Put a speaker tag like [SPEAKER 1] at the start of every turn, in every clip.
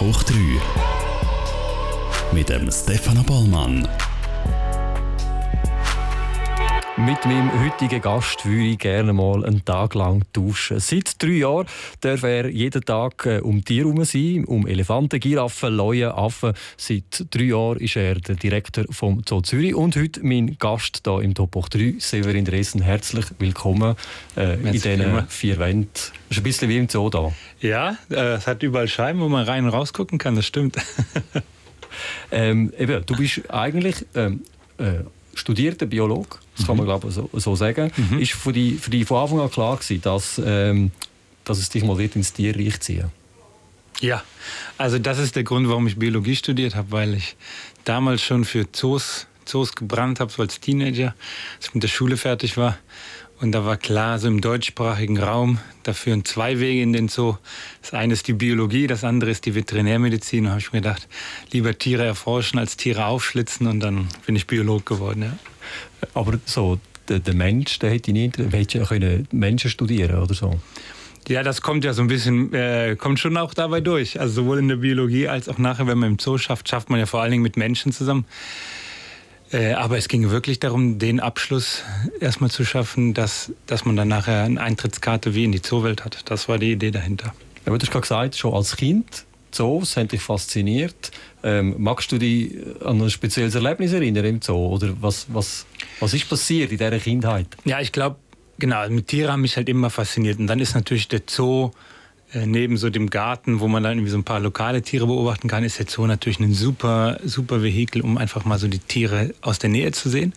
[SPEAKER 1] Hoch 3 mit dem Stefano Bollmann.
[SPEAKER 2] Mit meinem heutigen Gast würde ich gerne mal einen Tag lang tauschen. Seit drei Jahren darf er jeden Tag äh, um Tiere herum sein, um Elefanten, Giraffen, Leuen, Affen. Seit drei Jahren ist er der Direktor vom Zoo Zürich und heute mein Gast hier im Top 3, Severin Dresen. Herzlich willkommen äh, in diesen vier Wänden. Es ist ein bisschen wie im Zoo da.
[SPEAKER 3] Ja, äh, es hat überall Scheiben, wo man rein und rausgucken kann, das stimmt.
[SPEAKER 2] ähm, eben, du bist eigentlich ähm, äh, studierter Biologe das kann man glaube ich so, so sagen. Mhm. Ist für dich, für die von Anfang an klar gewesen, dass, ähm, dass es dich mal wird ins Tierreich ziehen
[SPEAKER 3] Ja, also das ist der Grund, warum ich Biologie studiert habe, weil ich damals schon für Zoos, Zoos gebrannt habe, so als Teenager, als ich mit der Schule fertig war. Und da war klar, so im deutschsprachigen Raum, da führen zwei Wege in den Zoo. Das eine ist die Biologie, das andere ist die Veterinärmedizin. Da habe ich mir gedacht, lieber Tiere erforschen als Tiere aufschlitzen und dann bin ich Biolog geworden. Ja.
[SPEAKER 2] Aber so, der, der Mensch, der hätte nicht, hätte ja können Menschen studieren oder so.
[SPEAKER 3] Ja, das kommt ja so ein bisschen, äh, kommt schon auch dabei durch. Also sowohl in der Biologie als auch nachher, wenn man im Zoo schafft, schafft man ja vor allen Dingen mit Menschen zusammen. Äh, aber es ging wirklich darum, den Abschluss erstmal zu schaffen, dass, dass man dann nachher eine Eintrittskarte wie in die Zoowelt hat. Das war die Idee dahinter.
[SPEAKER 2] Aber du hast gerade gesagt, schon als Kind Zoos haben dich fasziniert. Ähm, magst du dich an ein spezielles Erlebnis erinnern im Zoo? Oder was, was, was ist passiert in dieser Kindheit?
[SPEAKER 3] Ja, ich glaube, genau, mit Tieren haben mich halt immer fasziniert. Und dann ist natürlich der Zoo neben so dem Garten, wo man dann irgendwie so ein paar lokale Tiere beobachten kann, ist der Zoo natürlich ein super, super Vehikel, um einfach mal so die Tiere aus der Nähe zu sehen.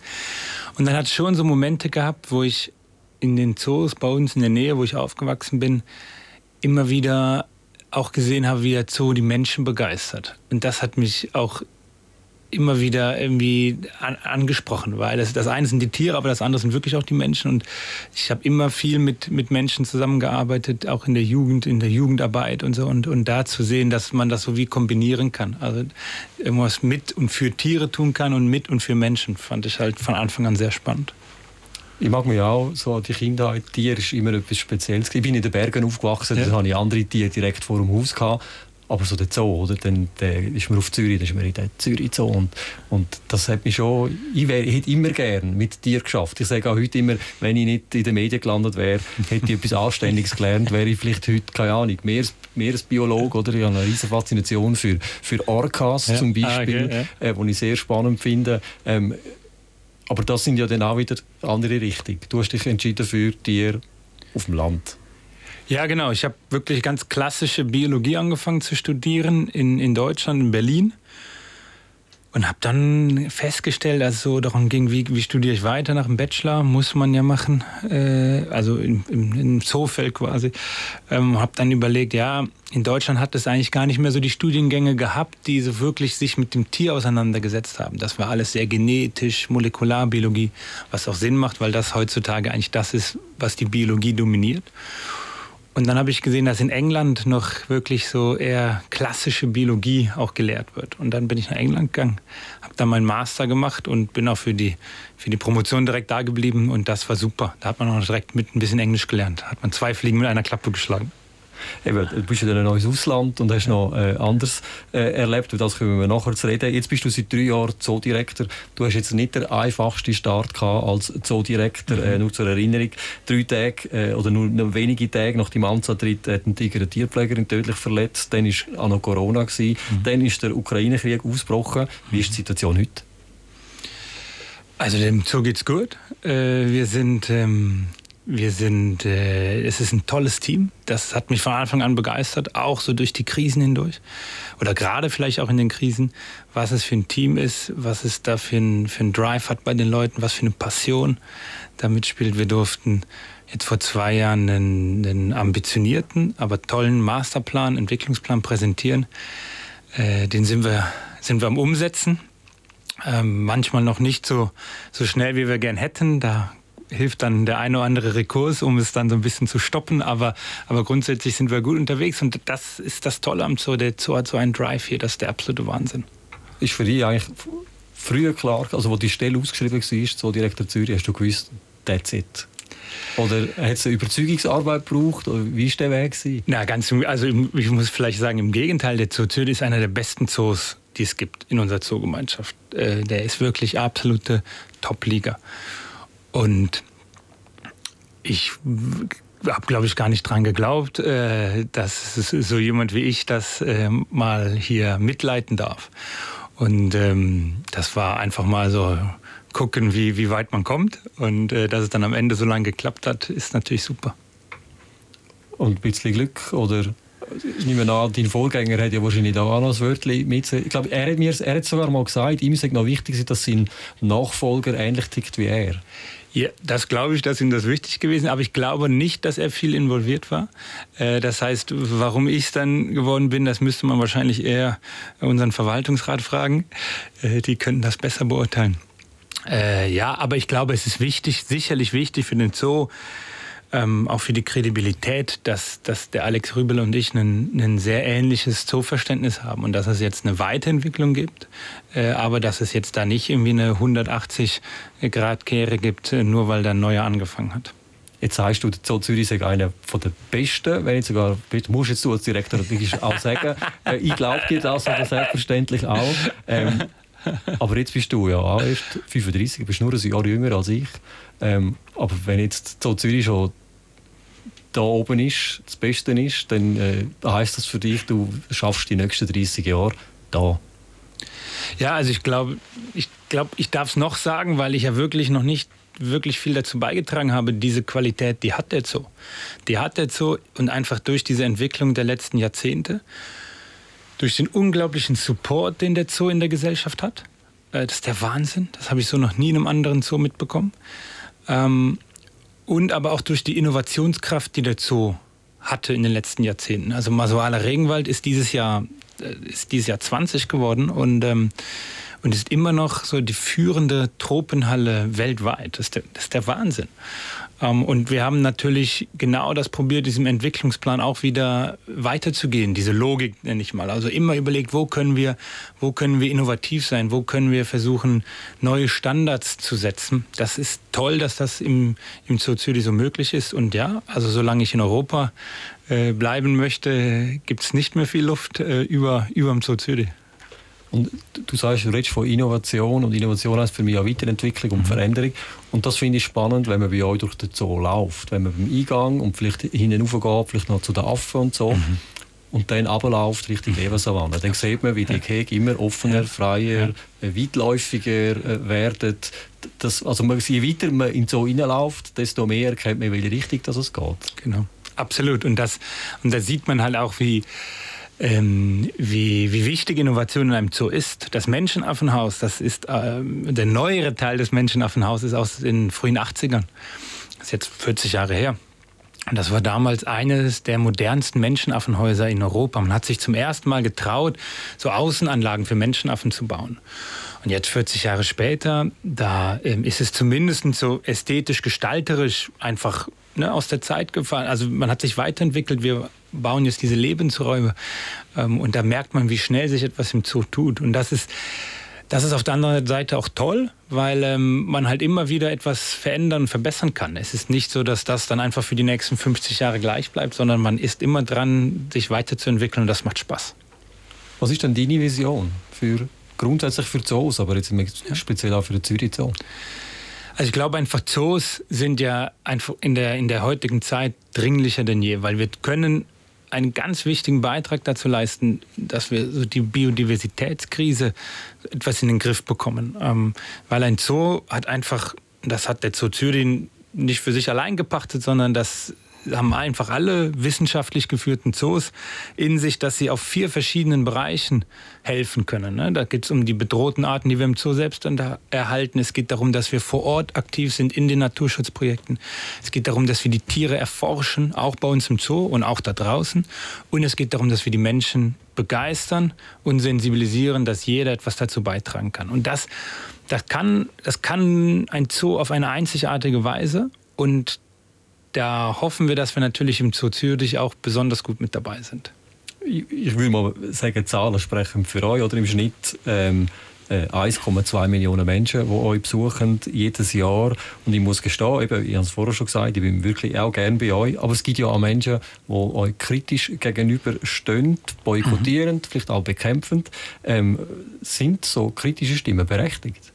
[SPEAKER 3] Und dann hat es schon so Momente gehabt, wo ich in den Zoos bei uns in der Nähe, wo ich aufgewachsen bin, immer wieder auch gesehen habe, wie der Zoo die Menschen begeistert. Und das hat mich auch immer wieder irgendwie an, angesprochen, weil das, das eine sind die Tiere, aber das andere sind wirklich auch die Menschen. Und ich habe immer viel mit, mit Menschen zusammengearbeitet, auch in der Jugend, in der Jugendarbeit und so. Und, und da zu sehen, dass man das so wie kombinieren kann. Also irgendwas mit und für Tiere tun kann und mit und für Menschen, fand ich halt von Anfang an sehr spannend.
[SPEAKER 2] Ich mag mich auch so an die Kindheit. Tier ist immer etwas Spezielles. Ich bin in den Bergen aufgewachsen, ja. da hatte ich andere Tiere direkt vor dem Haus. Gehabt. Aber so der Zoo, oder? Dann der ist man auf Zürich, dann ist man in der Zürich Zoo. Und, und das hat mich schon, ich, wär, ich hätte immer gern mit dir geschafft. Ich sage auch heute immer, wenn ich nicht in den Medien gelandet wäre, hätte ich etwas Anständiges gelernt, wäre ich vielleicht heute, keine Ahnung, mehr, Meeresbiologe, oder? Ich habe eine riesige Faszination für, für Orcas ja. zum Beispiel, ah, okay, ja. äh, die ich sehr spannend finde. Ähm, aber das sind ja dann auch wieder andere Richtung. Du hast dich entschieden für Tiere auf dem Land.
[SPEAKER 3] Ja, genau. Ich habe wirklich ganz klassische Biologie angefangen zu studieren in, in Deutschland, in Berlin. Und habe dann festgestellt, dass es so darum ging, wie, wie studiere ich weiter nach dem Bachelor, muss man ja machen, äh, also im, im, im Zoofeld quasi. Ähm, habe dann überlegt, ja, in Deutschland hat es eigentlich gar nicht mehr so die Studiengänge gehabt, die so wirklich sich mit dem Tier auseinandergesetzt haben. Das war alles sehr genetisch, Molekularbiologie, was auch Sinn macht, weil das heutzutage eigentlich das ist, was die Biologie dominiert. Und dann habe ich gesehen, dass in England noch wirklich so eher klassische Biologie auch gelehrt wird. Und dann bin ich nach England gegangen, habe da meinen Master gemacht und bin auch für die, für die Promotion direkt da geblieben. Und das war super. Da hat man auch direkt mit ein bisschen Englisch gelernt. Hat man zwei Fliegen mit einer Klappe geschlagen.
[SPEAKER 2] Eben, du bist in ein neues Ausland und hast noch äh, anders äh, erlebt. Und das können wir nachher zu reden. Jetzt bist du seit drei Jahren Zoodirektor. Du hast jetzt nicht den einfachsten Start gehabt als Zoodirektor. Mhm. Äh, nur zur Erinnerung, drei Tage äh, oder nur, nur wenige Tage nach dem Amtsantritt hat ein Tiger eine Tierpflegerin tödlich verletzt. Dann war auch noch Corona. Gewesen. Mhm. Dann ist der Ukraine-Krieg ausgebrochen. Wie ist die Situation heute?
[SPEAKER 3] Also dem Zoo geht's gut. Äh, wir sind ähm, wir sind, äh, es ist ein tolles Team. Das hat mich von Anfang an begeistert, auch so durch die Krisen hindurch. Oder gerade vielleicht auch in den Krisen, was es für ein Team ist, was es da für ein, für ein Drive hat bei den Leuten, was für eine Passion damit spielt. Wir durften jetzt vor zwei Jahren einen, einen ambitionierten, aber tollen Masterplan, Entwicklungsplan präsentieren. Äh, den sind wir, sind wir am Umsetzen. Ähm, manchmal noch nicht so, so schnell, wie wir gern hätten. Da hilft dann der eine oder andere Rekurs, um es dann so ein bisschen zu stoppen. Aber, aber grundsätzlich sind wir gut unterwegs und das ist das Tolle am Zoo. Der Zoo hat so einen Drive hier, das ist der absolute Wahnsinn.
[SPEAKER 2] Ist für dich eigentlich früher klar, also wo die Stelle ausgeschrieben war, so Direktor Zürich, hast du gewusst, that's it? Oder hat es eine Überzeugungsarbeit gebraucht? Oder wie war der Weg? Gewesen?
[SPEAKER 3] Na, ganz, also ich muss vielleicht sagen, im Gegenteil, der Zoo Zürich ist einer der besten Zoos, die es gibt in unserer Zoogemeinschaft. Äh, der ist wirklich absolute Top-Liga. Und ich habe, glaube ich, gar nicht dran geglaubt, äh, dass so jemand wie ich das äh, mal hier mitleiten darf. Und ähm, das war einfach mal so gucken, wie, wie weit man kommt. Und äh, dass es dann am Ende so lange geklappt hat, ist natürlich super.
[SPEAKER 2] Und ein bisschen Glück oder ich nehme an, dein Vorgänger hat ja wahrscheinlich da auch noch ein Wörtchen mit. Ich glaube, er hat, mir, er hat sogar mal gesagt, ihm ist noch wichtig, dass sein Nachfolger ähnlich tickt wie er.
[SPEAKER 3] Ja, das glaube ich, dass ihm das wichtig gewesen aber ich glaube nicht, dass er viel involviert war. Äh, das heißt, warum ich es dann geworden bin, das müsste man wahrscheinlich eher unseren Verwaltungsrat fragen. Äh, die könnten das besser beurteilen. Äh, ja, aber ich glaube, es ist wichtig, sicherlich wichtig für den Zoo, ähm, auch für die Kredibilität, dass, dass der Alex Rübel und ich ein, sehr ähnliches Zooverständnis haben und dass es jetzt eine Weiterentwicklung gibt, äh, aber dass es jetzt da nicht irgendwie eine 180-Grad-Kehre gibt, äh, nur weil da ein neuer angefangen hat.
[SPEAKER 2] Jetzt sagst du, der Zoo Zürich ist einer der besten, wenn nicht sogar, musst jetzt du als Direktor natürlich auch sagen, äh, ich glaube dir das aber selbstverständlich auch. Ähm, aber jetzt bist du ja auch erst 35, bist nur ein Jahr jünger als ich. Ähm, aber wenn jetzt so Zürich schon da oben ist, das Beste ist, dann äh, heißt das für dich, du schaffst die nächsten 30 Jahre da.
[SPEAKER 3] Ja, also ich glaube, ich, glaub, ich darf es noch sagen, weil ich ja wirklich noch nicht wirklich viel dazu beigetragen habe. Diese Qualität, die hat der Zoo. Die hat der Zoo und einfach durch diese Entwicklung der letzten Jahrzehnte, durch den unglaublichen Support, den der Zoo in der Gesellschaft hat. Äh, das ist der Wahnsinn. Das habe ich so noch nie in einem anderen Zoo mitbekommen. Ähm, und aber auch durch die Innovationskraft, die der Zoo hatte in den letzten Jahrzehnten. Also Masuala Regenwald ist dieses Jahr äh, ist dieses Jahr 20 geworden und ähm, und ist immer noch so die führende Tropenhalle weltweit. Das ist der, das ist der Wahnsinn. Ähm, und wir haben natürlich genau das probiert, diesem Entwicklungsplan auch wieder weiterzugehen. Diese Logik nenne ich mal. Also immer überlegt, wo können wir, wo können wir innovativ sein? Wo können wir versuchen, neue Standards zu setzen? Das ist toll, dass das im, im Zoo Zürich so möglich ist. Und ja, also solange ich in Europa äh, bleiben möchte, gibt es nicht mehr viel Luft äh, über, über dem Zoo Zürich.
[SPEAKER 2] Und du sagst, du redest von Innovation und Innovation heißt für mich auch Weiterentwicklung und mhm. Veränderung. Und das finde ich spannend, wenn man bei euch durch den Zoo läuft. Wenn man beim Eingang und vielleicht hinten geht, vielleicht noch zu den Affen und so. Mhm. Und dann runterläuft Richtung Lebensavanne. Dann sieht man, wie die Gehege immer offener, freier, ja. Äh, weitläufiger äh, werden. Das, also je weiter man in den Zoo reinläuft, desto mehr erkennt man, in welche Richtung das es geht.
[SPEAKER 3] Genau, absolut. Und, das, und da sieht man halt auch, wie ähm, wie, wie wichtig Innovation in einem Zoo ist. Das Menschenaffenhaus, das ist ähm, der neuere Teil des Menschenaffenhauses aus den frühen 80ern. Das ist jetzt 40 Jahre her. Das war damals eines der modernsten Menschenaffenhäuser in Europa. Man hat sich zum ersten Mal getraut, so Außenanlagen für Menschenaffen zu bauen. Und jetzt 40 Jahre später, da ähm, ist es zumindest so ästhetisch, gestalterisch einfach ne, aus der Zeit gefallen. Also man hat sich weiterentwickelt. Wir bauen jetzt diese Lebensräume. Ähm, und da merkt man, wie schnell sich etwas im Zoo tut. Und das ist, das ist auf der anderen Seite auch toll, weil ähm, man halt immer wieder etwas verändern und verbessern kann. Es ist nicht so, dass das dann einfach für die nächsten 50 Jahre gleich bleibt, sondern man ist immer dran, sich weiterzuentwickeln und das macht Spaß.
[SPEAKER 2] Was ist denn deine Vision für grundsätzlich für Zoos, aber jetzt speziell auch für den Zürich Zoo?
[SPEAKER 3] Also ich glaube einfach, Zoos sind ja einfach in der, in der heutigen Zeit dringlicher denn je, weil wir können einen ganz wichtigen Beitrag dazu leisten, dass wir so die Biodiversitätskrise etwas in den Griff bekommen. Ähm, weil ein Zoo hat einfach, das hat der Zoo Zürich nicht für sich allein gepachtet, sondern das haben einfach alle wissenschaftlich geführten Zoos in sich, dass sie auf vier verschiedenen Bereichen helfen können. Ne? Da geht es um die bedrohten Arten, die wir im Zoo selbst erhalten. Es geht darum, dass wir vor Ort aktiv sind in den Naturschutzprojekten. Es geht darum, dass wir die Tiere erforschen, auch bei uns im Zoo und auch da draußen. Und es geht darum, dass wir die Menschen begeistern und sensibilisieren, dass jeder etwas dazu beitragen kann. Und das, das, kann, das kann ein Zoo auf eine einzigartige Weise. Und da hoffen wir, dass wir natürlich im Zoo Zürich auch besonders gut mit dabei sind.
[SPEAKER 2] Ich, ich will mal sagen, Zahlen sprechen für euch. Oder im Schnitt ähm, äh, 1,2 Millionen Menschen, die euch besuchen, jedes Jahr. Und ich muss gestehen, eben, ich habe es vorher schon gesagt, ich bin wirklich auch gerne bei euch. Aber es gibt ja auch Menschen, die euch kritisch gegenüberstehen, boykottieren, mhm. vielleicht auch bekämpfen. Ähm, sind so kritische Stimmen berechtigt?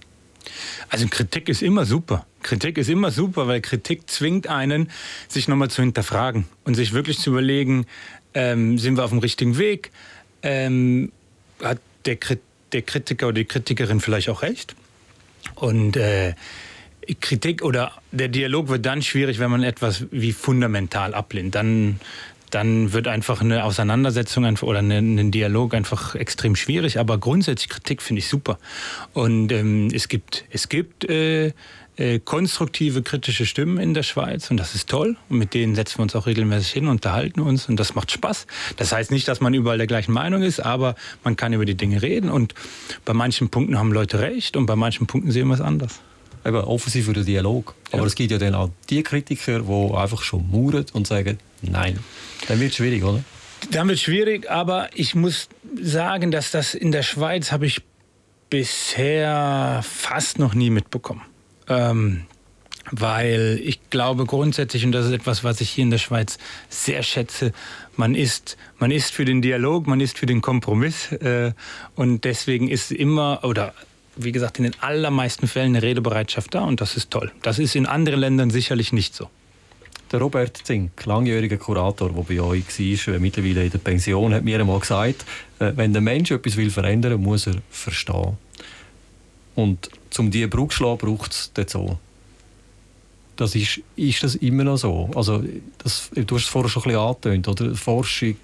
[SPEAKER 3] Also Kritik ist immer super. Kritik ist immer super, weil Kritik zwingt einen, sich nochmal zu hinterfragen und sich wirklich zu überlegen, ähm, sind wir auf dem richtigen Weg? Ähm, hat der, der, Kritiker oder die Kritikerin vielleicht auch recht? Und äh, Kritik oder der Dialog wird dann schwierig, wenn man etwas wie fundamental ablehnt. Dann, dann wird einfach eine Auseinandersetzung oder ein Dialog einfach extrem schwierig. Aber grundsätzlich Kritik finde ich super. Und ähm, es gibt, es gibt äh, äh, konstruktive kritische Stimmen in der Schweiz und das ist toll. Und mit denen setzen wir uns auch regelmäßig hin, unterhalten uns und das macht Spaß. Das heißt nicht, dass man überall der gleichen Meinung ist, aber man kann über die Dinge reden und bei manchen Punkten haben Leute recht und bei manchen Punkten sehen wir es anders.
[SPEAKER 2] Eben offensiv für den Dialog. Aber ja. es gibt ja dann auch die Kritiker, die einfach schon mauern und sagen, nein. Dann wird es schwierig, oder?
[SPEAKER 3] Dann wird es schwierig, aber ich muss sagen, dass das in der Schweiz habe ich bisher fast noch nie mitbekommen. Ähm, weil ich glaube grundsätzlich, und das ist etwas, was ich hier in der Schweiz sehr schätze, man ist, man ist für den Dialog, man ist für den Kompromiss äh, und deswegen ist immer, oder wie gesagt, in den allermeisten Fällen eine Redebereitschaft da und das ist toll. Das ist in anderen Ländern sicherlich nicht so.
[SPEAKER 2] Der Robert Zink, langjähriger Kurator, der bei euch war, äh, mittlerweile in der Pension, hat mir einmal gesagt, äh, wenn der Mensch etwas verändern will, muss er verstehen. Und um diese Brücke zu schlagen, braucht es den Zoo. Das ist, ist das immer noch so? Also, das, du hast es vorher schon ein bisschen angetönt, oder? Forschung,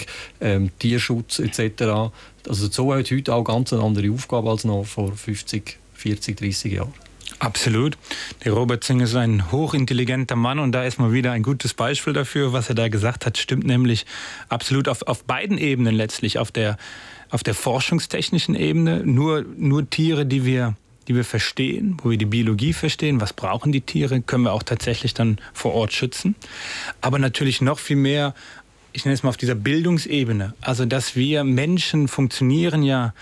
[SPEAKER 2] ähm, Tierschutz etc. Also Zoo hat heute auch ganz eine andere Aufgabe als noch vor 50, 40, 30 Jahren.
[SPEAKER 3] Absolut. Der Robert Zing ist ein hochintelligenter Mann und da ist mal wieder ein gutes Beispiel dafür, was er da gesagt hat, stimmt nämlich absolut auf, auf beiden Ebenen letztlich, auf der, auf der forschungstechnischen Ebene. Nur, nur Tiere, die wir, die wir verstehen, wo wir die Biologie verstehen, was brauchen die Tiere, können wir auch tatsächlich dann vor Ort schützen. Aber natürlich noch viel mehr ich nenne es mal auf dieser Bildungsebene. Also, dass wir Menschen funktionieren ja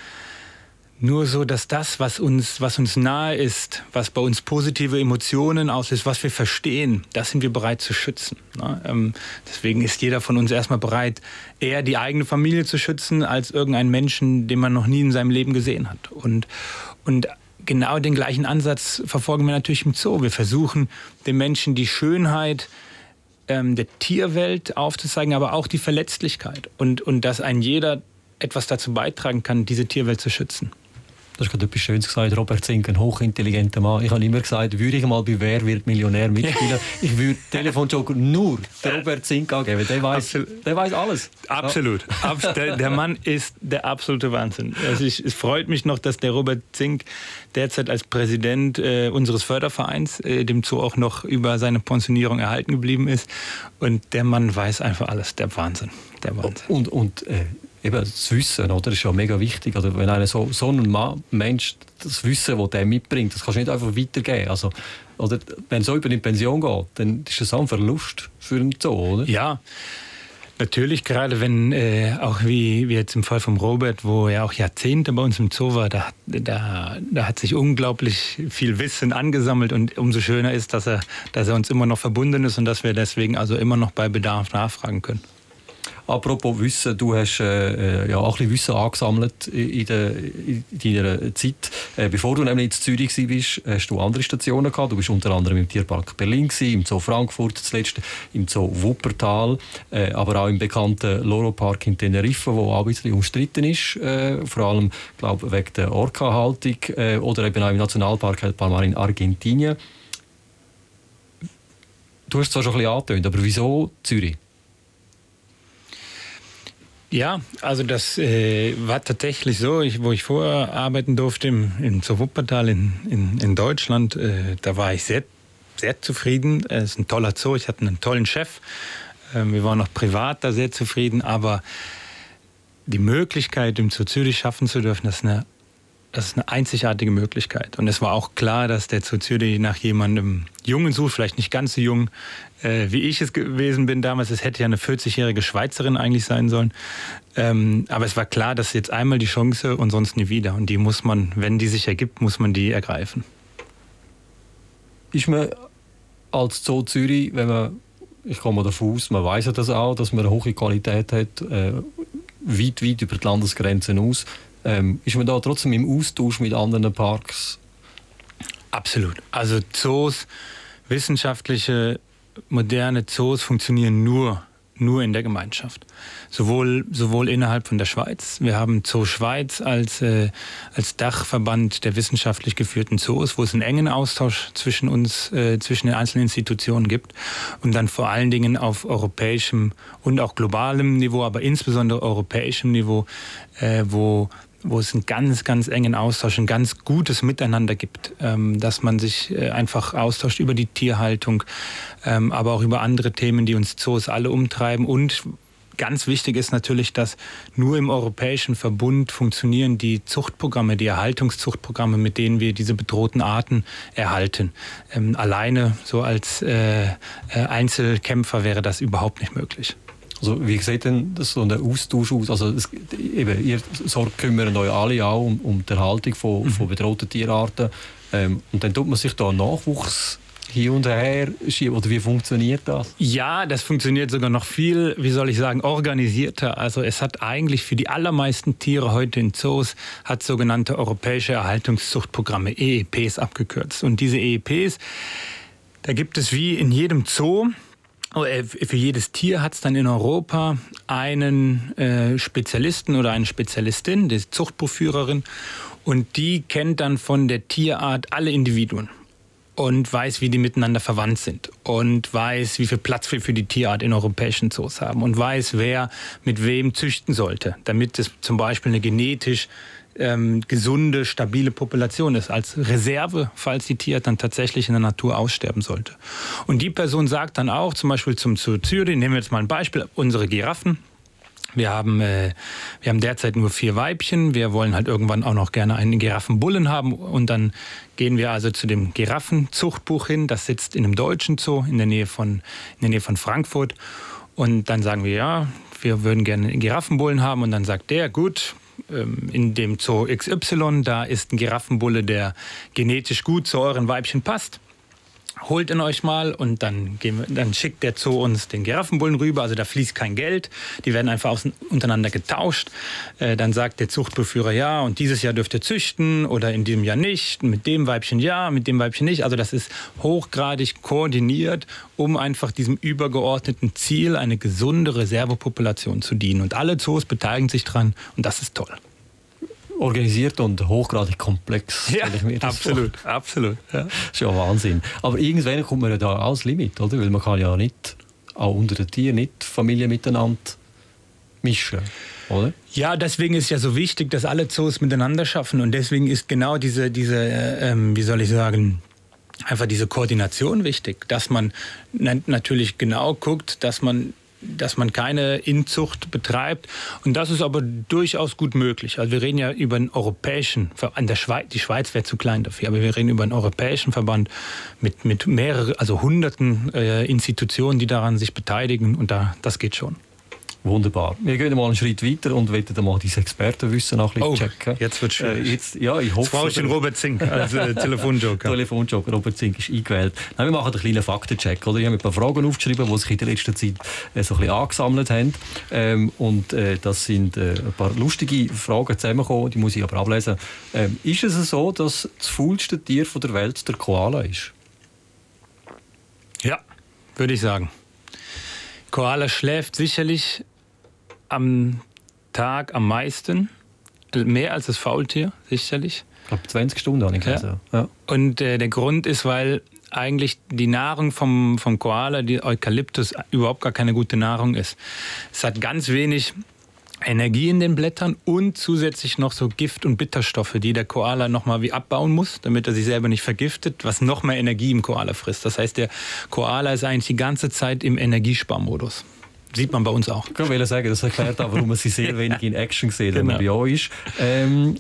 [SPEAKER 3] nur so, dass das, was uns, was uns nahe ist, was bei uns positive Emotionen auslöst, was wir verstehen, das sind wir bereit zu schützen. Ne? Ähm, deswegen ist jeder von uns erstmal bereit, eher die eigene Familie zu schützen, als irgendeinen Menschen, den man noch nie in seinem Leben gesehen hat. Und, und genau den gleichen Ansatz verfolgen wir natürlich im Zoo. Wir versuchen, den Menschen die Schönheit ähm, der Tierwelt aufzuzeigen, aber auch die Verletzlichkeit. Und, und dass ein jeder etwas dazu beitragen kann, diese Tierwelt zu schützen.
[SPEAKER 2] Du hast gerade etwas Schönes gesagt, Robert Zink, ein hochintelligenter Mann. Ich habe immer gesagt, würde ich mal bei Wer wird Millionär mitspielen, ich würde Telefonjoker nur Robert Zink angeben. Der weiß, der weiß alles.
[SPEAKER 3] Absolut. Ja. Der, der, Mann ist der absolute Wahnsinn. Also ich, es freut mich noch, dass der Robert Zink derzeit als Präsident äh, unseres Fördervereins, äh, dem Zoo auch noch über seine Pensionierung erhalten geblieben ist. Und der Mann weiß einfach alles. Der Wahnsinn. Der Wahnsinn.
[SPEAKER 2] Und, und äh, eben das Wissen, oder, ist ja mega wichtig. Oder wenn einer so, so ein Mensch das Wissen, das er mitbringt, das kannst du nicht einfach weitergeben. Also, oder wenn so über in Pension geht, dann ist das auch ein Verlust für einen Zoo, oder?
[SPEAKER 3] Ja. Natürlich, gerade wenn, äh, auch wie, wie jetzt im Fall von Robert, wo er auch Jahrzehnte bei uns im Zoo war, da, da, da hat sich unglaublich viel Wissen angesammelt und umso schöner ist, dass er, dass er uns immer noch verbunden ist und dass wir deswegen also immer noch bei Bedarf nachfragen können.
[SPEAKER 2] Apropos Wissen, du hast äh, äh, ja auch ein bisschen Wissen angesammelt in, der, in deiner Zeit. Äh, bevor du nämlich in Zürich warst, hast du andere Stationen gehabt. Du bist unter anderem im Tierpark Berlin, gewesen, im Zoo Frankfurt zuletzt, im Zoo Wuppertal, äh, aber auch im bekannten Loro Park in Teneriffa, wo auch ein bisschen umstritten ist, äh, vor allem glaube wegen der Orca-Haltung äh, oder eben auch im Nationalpark El Palmar in Argentinien. Du hast es zwar schon ein bisschen angetönt, aber wieso Zürich?
[SPEAKER 3] Ja, also das äh, war tatsächlich so, ich, wo ich vorher arbeiten durfte im, zur Wuppertal in, in, in Deutschland, äh, da war ich sehr, sehr zufrieden. Es ist ein toller Zoo, ich hatte einen tollen Chef. Äh, wir waren auch privat da sehr zufrieden, aber die Möglichkeit, im Zoo Zürich schaffen zu dürfen, das ist eine das ist eine einzigartige Möglichkeit. Und es war auch klar, dass der Zoo Zürich nach jemandem Jungen sucht, vielleicht nicht ganz so jung, äh, wie ich es gewesen bin damals. Es hätte ja eine 40-jährige Schweizerin eigentlich sein sollen. Ähm, aber es war klar, dass jetzt einmal die Chance und sonst nie wieder. Und die muss man, wenn die sich ergibt, muss man die ergreifen.
[SPEAKER 2] Ist man als Zoo Zürich, wenn man, ich komme davon aus, man weiß ja das auch, dass man eine hohe Qualität hat, äh, weit, weit über die Landesgrenzen aus. Ähm, ist man da trotzdem im Austausch mit anderen Parks?
[SPEAKER 3] Absolut. Also Zoos, wissenschaftliche, moderne Zoos funktionieren nur nur in der Gemeinschaft. Sowohl, sowohl innerhalb von der Schweiz. Wir haben Zoo Schweiz als, äh, als Dachverband der wissenschaftlich geführten Zoos, wo es einen engen Austausch zwischen uns, äh, zwischen den einzelnen Institutionen gibt. Und dann vor allen Dingen auf europäischem und auch globalem Niveau, aber insbesondere europäischem Niveau, äh, wo wo es einen ganz, ganz engen Austausch, ein ganz gutes Miteinander gibt, ähm, dass man sich äh, einfach austauscht über die Tierhaltung, ähm, aber auch über andere Themen, die uns Zoos alle umtreiben und Ganz wichtig ist natürlich, dass nur im Europäischen Verbund funktionieren die Zuchtprogramme, die Erhaltungszuchtprogramme, mit denen wir diese bedrohten Arten erhalten. Ähm, alleine so als äh, äh Einzelkämpfer wäre das überhaupt nicht möglich.
[SPEAKER 2] Also wie sieht denn so ein Austausch aus? Also es, eben, ihr sorgt, kümmert euch alle auch um, um die Erhaltung von, mhm. von bedrohten Tierarten. Ähm, und dann tut man sich da Nachwuchs hier und her schieben? Oder wie funktioniert das?
[SPEAKER 3] Ja, das funktioniert sogar noch viel, wie soll ich sagen, organisierter. Also es hat eigentlich für die allermeisten Tiere heute in Zoos hat sogenannte europäische Erhaltungszuchtprogramme, EEPs abgekürzt. Und diese EEPs, da gibt es wie in jedem Zoo für jedes Tier hat es dann in Europa einen äh, Spezialisten oder eine Spezialistin, die Zuchtbuchführerin, und die kennt dann von der Tierart alle Individuen und weiß, wie die miteinander verwandt sind und weiß, wie viel Platz wir für die Tierart in europäischen Zoos haben und weiß, wer mit wem züchten sollte, damit es zum Beispiel eine genetisch ähm, gesunde, stabile Population ist, als Reserve, falls die Tierart dann tatsächlich in der Natur aussterben sollte. Und die Person sagt dann auch, zum Beispiel zum zu Zürich, nehmen wir jetzt mal ein Beispiel, unsere Giraffen, wir haben, äh, wir haben derzeit nur vier Weibchen. Wir wollen halt irgendwann auch noch gerne einen Giraffenbullen haben. Und dann gehen wir also zu dem Giraffenzuchtbuch hin. Das sitzt in einem deutschen Zoo in der Nähe von, in der Nähe von Frankfurt. Und dann sagen wir, ja, wir würden gerne einen Giraffenbullen haben. Und dann sagt der, gut, in dem Zoo XY, da ist ein Giraffenbulle, der genetisch gut zu euren Weibchen passt holt ihn euch mal und dann, wir, dann schickt der Zoo uns den Giraffenbullen rüber. Also da fließt kein Geld. Die werden einfach untereinander getauscht. Äh, dann sagt der Zuchtbeführer ja und dieses Jahr dürft ihr züchten oder in diesem Jahr nicht. Mit dem Weibchen ja, mit dem Weibchen nicht. Also das ist hochgradig koordiniert, um einfach diesem übergeordneten Ziel, eine gesunde Reservepopulation zu dienen. Und alle Zoos beteiligen sich dran und das ist toll
[SPEAKER 2] organisiert und hochgradig komplex.
[SPEAKER 3] Ja, absolut, vor. absolut. Ja. Das
[SPEAKER 2] ist ja Wahnsinn. Aber irgendwann kommt man ja da als Limit, oder? Weil man kann ja nicht, auch unter den Tieren, nicht Familien miteinander mischen. Oder?
[SPEAKER 3] Ja, deswegen ist ja so wichtig, dass alle Zoos miteinander schaffen und deswegen ist genau diese, diese äh, ähm, wie soll ich sagen, einfach diese Koordination wichtig, dass man natürlich genau guckt, dass man dass man keine Inzucht betreibt. Und das ist aber durchaus gut möglich. Also wir reden ja über einen europäischen, Schweiz, die Schweiz wäre zu klein dafür, aber wir reden über einen europäischen Verband mit, mit mehreren, also hunderten äh, Institutionen, die daran sich beteiligen. Und da, das geht schon.
[SPEAKER 2] Wunderbar. Wir gehen mal einen Schritt weiter und wollen mal dein Expertenwissen noch ein bisschen oh, checken.
[SPEAKER 3] Jetzt wird schwierig.
[SPEAKER 2] Äh, jetzt, ja, ich hoffe, jetzt
[SPEAKER 3] den Robert Zink als äh, Telefonjoker.
[SPEAKER 2] Telefonjoker, Robert Zink ist eingewählt. Nein, wir machen einen kleinen Faktencheck. Oder? Ich habe ein paar Fragen aufgeschrieben, die sich in der letzten Zeit äh, so ein bisschen angesammelt haben. Ähm, und äh, das sind äh, ein paar lustige Fragen zusammengekommen, die muss ich aber ablesen. Ähm, ist es so, dass das faulste Tier der Welt der Koala ist?
[SPEAKER 3] Ja, würde ich sagen. Koala schläft sicherlich am Tag am meisten. Mehr als das Faultier, sicherlich.
[SPEAKER 2] Ich glaube 20 Stunden habe ich ja.
[SPEAKER 3] ja. Und äh, der Grund ist, weil eigentlich die Nahrung vom, vom Koala, die Eukalyptus, überhaupt gar keine gute Nahrung ist. Es hat ganz wenig Energie in den Blättern und zusätzlich noch so Gift- und Bitterstoffe, die der Koala nochmal wie abbauen muss, damit er sich selber nicht vergiftet, was noch mehr Energie im Koala frisst. Das heißt, der Koala ist eigentlich die ganze Zeit im Energiesparmodus. Sieht man bei uns auch.
[SPEAKER 2] Ich wollte sagen, das erklärt auch, warum man sie sehr wenig in Action sieht, wenn genau. man bei euch ist. Ähm,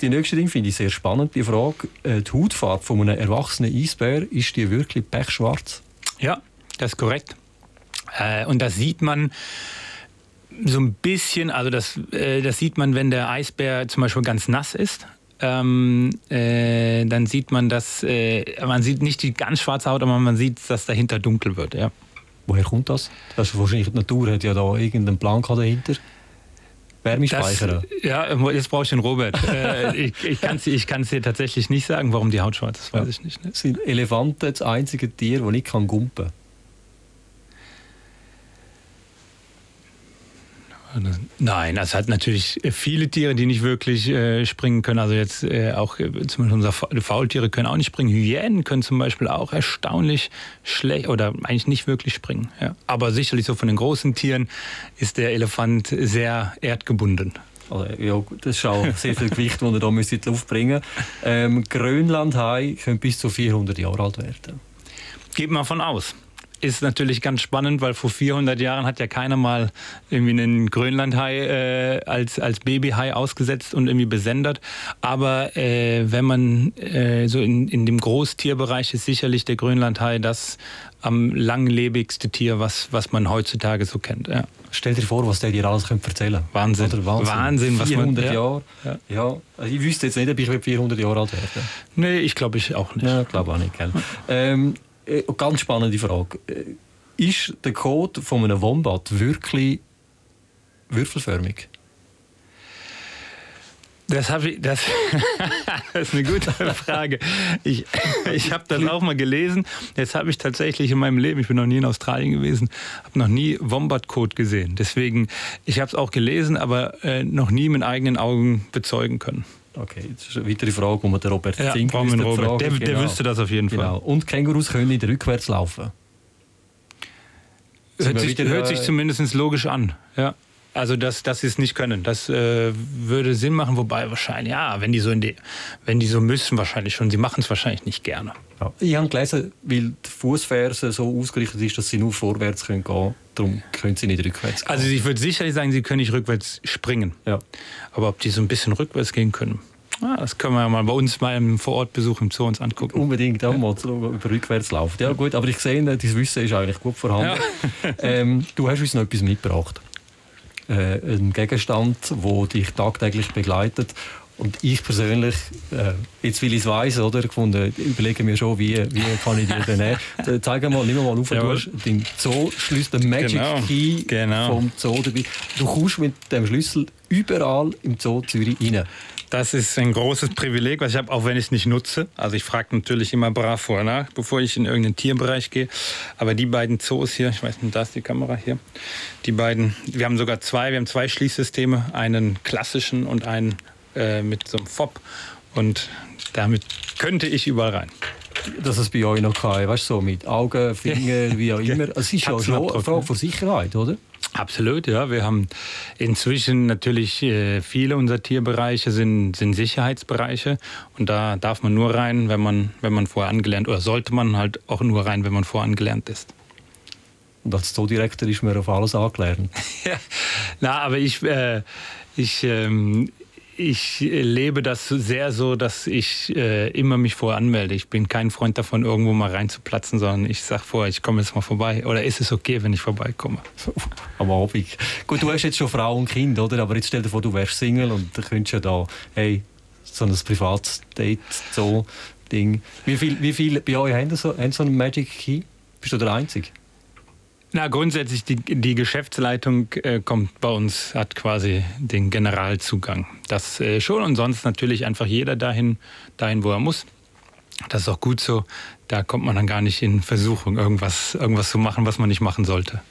[SPEAKER 2] die nächste Ding finde ich sehr spannend, die Frage, äh, die Hautfarbe von einem erwachsenen Eisbär, ist die wirklich pechschwarz?
[SPEAKER 3] Ja, das ist korrekt. Äh, und das sieht man so ein bisschen, also das, äh, das sieht man, wenn der Eisbär zum Beispiel ganz nass ist. Ähm, äh, dann sieht man, dass äh, man sieht nicht die ganz schwarze Haut, aber man sieht, dass dahinter dunkel wird. Ja.
[SPEAKER 2] Woher kommt das? Das ist wahrscheinlich die Natur hat ja da irgendeinen Plan dahinter. Wärmespeicher.
[SPEAKER 3] Ja, jetzt brauche ich den Robert. äh, ich ich kann es dir tatsächlich nicht sagen, warum die Haut schwarz ist. Weiß ja. ich nicht. Ne?
[SPEAKER 2] Sind Elefanten das einzige Tier, das nicht kann gumpen kann?
[SPEAKER 3] Nein, es hat natürlich viele Tiere, die nicht wirklich äh, springen können. Also jetzt äh, auch äh, zum Beispiel unsere Faultiere können auch nicht springen. Hyänen können zum Beispiel auch erstaunlich schlecht oder eigentlich nicht wirklich springen. Ja. Aber sicherlich so von den großen Tieren ist der Elefant sehr erdgebunden.
[SPEAKER 2] Also, ja, das ist auch sehr viel Gewicht, das er da in die Luft bringen ähm, Grönlandhai können bis zu 400 Jahre alt werden.
[SPEAKER 3] Geht man von aus ist natürlich ganz spannend, weil vor 400 Jahren hat ja keiner mal irgendwie einen Grönlandhai äh, als, als Babyhai ausgesetzt und irgendwie besendet. Aber äh, wenn man äh, so in, in dem Großtierbereich ist sicherlich der Grönlandhai das am langlebigste Tier, was, was man heutzutage so kennt. Ja.
[SPEAKER 2] Stell dir vor, was der dir alles erzählen könnte.
[SPEAKER 3] Wahnsinn.
[SPEAKER 2] Oder Wahnsinn.
[SPEAKER 3] Wahnsinn.
[SPEAKER 2] was 400 man, Jahre. Ja. ja. Also ich wüsste jetzt nicht, ob ich 400 Jahre alt werde.
[SPEAKER 3] Nee, ich glaube ich auch nicht.
[SPEAKER 2] Ja, glaube auch nicht. Gell? ähm, äh, ganz spannende Frage. Äh, ist der Code von einem Wombat wirklich würfelförmig?
[SPEAKER 3] Das, ich, das, das ist eine gute Frage. Ich, ich habe das auch mal gelesen. Jetzt habe ich tatsächlich in meinem Leben, ich bin noch nie in Australien gewesen, habe noch nie Wombat-Code gesehen. Deswegen, ich habe es auch gelesen, aber äh, noch nie mit eigenen Augen bezeugen können.
[SPEAKER 2] Okay, das ist eine weitere Frage, man den Robert
[SPEAKER 3] ja,
[SPEAKER 2] Zink
[SPEAKER 3] Robert. Fragen. Der, der genau. wüsste das auf jeden Fall. Genau.
[SPEAKER 2] Und Kängurus können nicht rückwärts laufen.
[SPEAKER 3] Hört sich, wieder, hört sich zumindest logisch an. Ja. Also dass, dass sie es nicht können. Das äh, würde Sinn machen, wobei wahrscheinlich, ja, wenn die so in die, wenn die so müssen, wahrscheinlich schon. Sie machen es wahrscheinlich nicht gerne.
[SPEAKER 2] Ja. Ich habe gelesen, weil die Fußferse so ausgerichtet ist, dass sie nur vorwärts können gehen Darum können sie nicht rückwärts gehen.
[SPEAKER 3] Also ich würde sicherlich sagen, sie können nicht rückwärts springen.
[SPEAKER 2] Ja.
[SPEAKER 3] Aber ob die so ein bisschen rückwärts gehen können, Ah, das können wir ja mal bei uns mal im Vorortbesuch im Zoo uns angucken.
[SPEAKER 2] Unbedingt, auch mal über rückwärts laufen. Ja gut, aber ich sehe, dein Wissen ist eigentlich gut vorhanden. Ja. ähm, du hast uns noch etwas mitgebracht. Äh, ein Gegenstand, der dich tagtäglich begleitet. Und ich persönlich, äh, jetzt will ich es weiss, oder, gefunden, überlege mir schon, wie, wie kann ich dir den nehmen. Zeig mal, nimm mal auf, du hast den Zoo-Schlüssel, den Magic genau. Key genau. vom Zoo dabei. Du kommst mit dem Schlüssel überall im Zoo Zürich rein.
[SPEAKER 3] Das ist ein großes Privileg, was ich habe, auch wenn ich es nicht nutze. Also ich frage natürlich immer brav vorher nach, bevor ich in irgendeinen Tierbereich gehe. Aber die beiden Zoos hier, ich weiß nicht, da ist die Kamera hier. Die beiden, wir haben sogar zwei, wir haben zwei Schließsysteme, einen klassischen und einen äh, mit so einem Fob. Und damit könnte ich überall rein.
[SPEAKER 2] Dass es bei euch noch kein, weißt du, so mit Augen, Finger, wie auch immer. Es ist ja schon eine Frage von Sicherheit, oder?
[SPEAKER 3] Absolut, ja. Wir haben inzwischen natürlich äh, viele unserer Tierbereiche sind, sind Sicherheitsbereiche und da darf man nur rein, wenn man, wenn man vorher angelernt oder sollte man halt auch nur rein, wenn man vorher angelernt ist.
[SPEAKER 2] Und als Zoodirektor ist mir auf alles angelernt.
[SPEAKER 3] ja, na, aber ich, äh, ich, ähm, ich lebe das sehr so, dass ich äh, immer mich vorher anmelde. Ich bin kein Freund davon, irgendwo mal reinzuplatzen, sondern ich sage vorher, ich komme jetzt mal vorbei. Oder ist es okay, wenn ich vorbeikomme?
[SPEAKER 2] Am Abend. Gut, du hast jetzt schon Frau und Kind, oder? Aber jetzt stell dir vor, du wärst Single und du könntest ja da, hey, so ein Privatdate, so Ding. Wie viel, wie viel bei euch haben so, haben so einen Magic Key? Bist du der Einzige?
[SPEAKER 3] Na, grundsätzlich, die, die Geschäftsleitung äh, kommt bei uns, hat quasi den Generalzugang. Das äh, schon und sonst natürlich einfach jeder dahin, dahin, wo er muss. Das ist auch gut so. Da kommt man dann gar nicht in Versuchung, irgendwas, irgendwas zu machen, was man nicht machen sollte.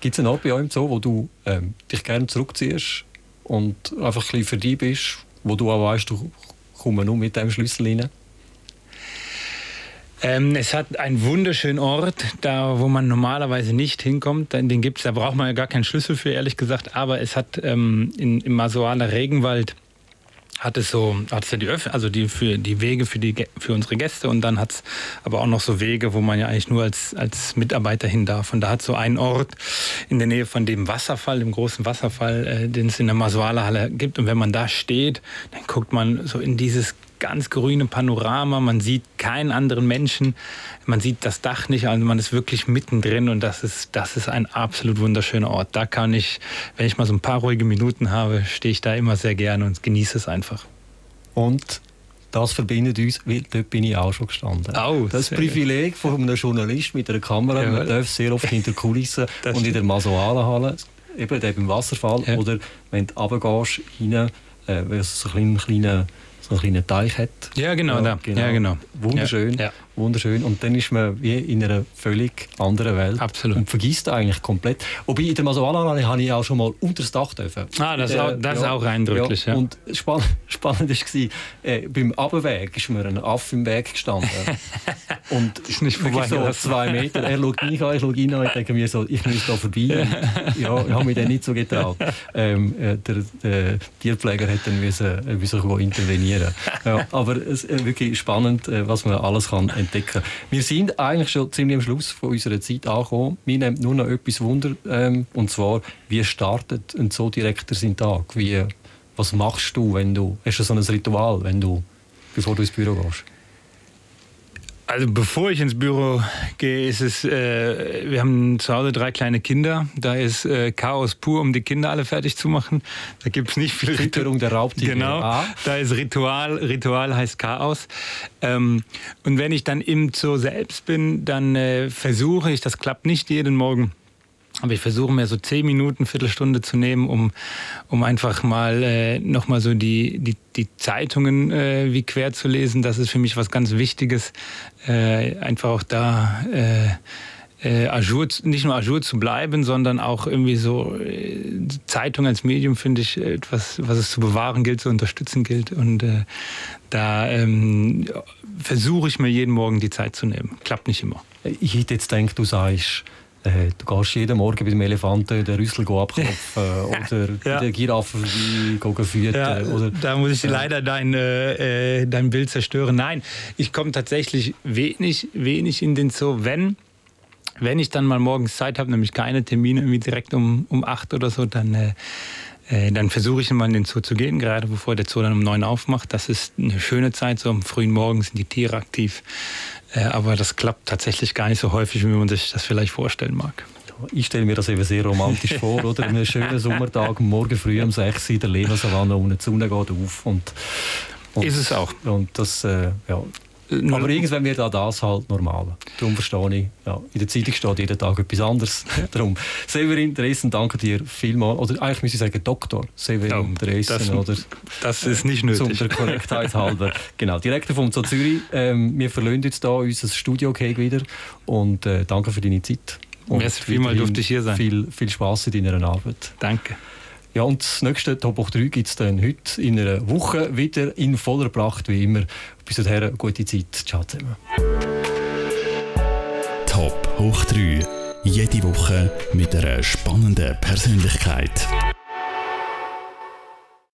[SPEAKER 2] Gibt es einen Ort bei euch so, wo du ähm, dich gerne zurückziehst und einfach ein bisschen für dich bist, wo du auch weißt, du kommst nur mit dem Schlüssel rein?
[SPEAKER 3] Ähm, es hat einen wunderschönen Ort, da wo man normalerweise nicht hinkommt. Den gibt's, da braucht man ja gar keinen Schlüssel für, ehrlich gesagt. Aber es hat ähm, in, im Masoaler Regenwald hat es so, hat es ja die Öff also die für die Wege für die für unsere Gäste und dann hat es aber auch noch so Wege, wo man ja eigentlich nur als als Mitarbeiter hin darf. Und da hat so ein Ort in der Nähe von dem Wasserfall, dem großen Wasserfall, äh, den es in der Masuala Halle gibt. Und wenn man da steht, dann guckt man so in dieses ganz grüne Panorama. Man sieht keinen anderen Menschen. Man sieht das Dach nicht. Also man ist wirklich mittendrin und das ist, das ist ein absolut wunderschöner Ort. Da kann ich, wenn ich mal so ein paar ruhige Minuten habe, stehe ich da immer sehr gerne und genieße es einfach.
[SPEAKER 2] Und das verbindet uns, weil dort bin ich auch schon gestanden.
[SPEAKER 3] Oh,
[SPEAKER 2] das Privileg von einem Journalist mit einer Kamera, ja, man darf sehr oft hinter Kulissen und in der Masoala-Halle, eben beim Wasserfall, ja. oder wenn du runtergehst, rein, äh, so einen kleinen so einen kleinen Teich hat.
[SPEAKER 3] Ja, genau. Ja, genau. Ja, genau.
[SPEAKER 2] Wunderschön. Ja. Wunderschön. Und dann ist man wie in einer völlig anderen Welt.
[SPEAKER 3] Absolut.
[SPEAKER 2] Und vergisst eigentlich komplett. Wobei in der Masoala habe ich auch schon mal unter das Dach dürfen.
[SPEAKER 3] Ah, das, auch, das ja, ist auch eindrücklich. Ja.
[SPEAKER 2] Und spann spannend war, äh, beim Abweg ist mir ein Affe im Weg gestanden. und
[SPEAKER 3] ist nicht vorbei.
[SPEAKER 2] So zwei Meter. Er schaut mich an, ich schaue ihn an. Ich denke mir so, ich muss da vorbei. ja, ich habe mich dann nicht so getraut. Ähm, äh, der, der, Tierpfleger hätte dann müssen, äh, müssen intervenieren. Ja, aber es ist wirklich spannend, äh, was man alles kann entdecken. Wir sind eigentlich schon ziemlich am Schluss von unserer Zeit angekommen. Mir nimmt nur noch etwas Wunder, ähm, und zwar, wie startet ein Zoodirektor seinen Tag? Wie, was machst du, wenn du, hast du so ein Ritual, wenn du, bevor du ins Büro gehst?
[SPEAKER 3] Also bevor ich ins Büro gehe, ist es, äh, wir haben zu Hause drei kleine Kinder. Da ist äh, Chaos pur, um die Kinder alle fertig zu machen. Da gibt es nicht viel
[SPEAKER 2] Ritual. der Raubtiere.
[SPEAKER 3] Genau, ah. da ist Ritual. Ritual heißt Chaos. Ähm, und wenn ich dann im Zoo selbst bin, dann äh, versuche ich, das klappt nicht jeden Morgen, aber ich versuche mir so zehn Minuten, Viertelstunde zu nehmen, um, um einfach mal äh, nochmal so die, die, die Zeitungen äh, wie quer zu lesen. Das ist für mich was ganz Wichtiges. Äh, einfach auch da äh, äh, Ajour, nicht nur Ajour zu bleiben, sondern auch irgendwie so äh, Zeitung als Medium finde ich etwas, was es zu bewahren gilt, zu unterstützen gilt. Und äh, da ähm, versuche ich mir jeden Morgen die Zeit zu nehmen. Klappt nicht immer.
[SPEAKER 2] Ich hätte jetzt gedacht, du sagst, äh, du gehst jeden Morgen bei dem Elefanten den Rüssel abklopfen oder ja. der Giraffe füttern. Ja, oder,
[SPEAKER 3] da muss ich ja. leider dein, äh, dein Bild zerstören. Nein, ich komme tatsächlich wenig, wenig in den Zoo, wenn wenn ich dann mal morgens Zeit habe, nämlich keine Termine irgendwie direkt um, um acht oder so, dann, äh, äh dann versuche ich immer in den Zoo zu gehen, gerade bevor der Zoo dann um neun aufmacht. Das ist eine schöne Zeit, so am frühen Morgen sind die Tiere aktiv. Äh, aber das klappt tatsächlich gar nicht so häufig, wie man sich das vielleicht vorstellen mag.
[SPEAKER 2] Ich stelle mir das eben sehr romantisch vor, oder? Einen schönen Sommertag, morgen früh um 6 Uhr in der Lebersavanne und die Sonne geht auf. Und,
[SPEAKER 3] und, ist es auch.
[SPEAKER 2] Und das, äh, ja, aber irgendwann wird auch das halt normal. Darum verstehe ich, ja, in der Zeitung steht jeden Tag etwas anderes. Darum, Severin Dresden, danke dir vielmals. Oder eigentlich müsste ich sagen Doktor Severin ja, Dresden.
[SPEAKER 3] Das,
[SPEAKER 2] oder,
[SPEAKER 3] das ist nicht nötig.
[SPEAKER 2] Zum der Korrektheit halber. genau, Direktor vom Zoo Zürich. Ähm, wir verlassen jetzt hier unser Studio wieder und äh, danke für deine Zeit.
[SPEAKER 3] Und Merci vielmals durfte ich hier sein.
[SPEAKER 2] Viel, viel Spaß in deiner Arbeit.
[SPEAKER 3] Danke.
[SPEAKER 2] Ja, und das nächste Top 3 gibt es dann heute in einer Woche wieder in voller Pracht, wie immer. Bis dahin, gute Zeit. Ciao zusammen.
[SPEAKER 1] Top hoch 3. Jede Woche mit einer spannenden Persönlichkeit.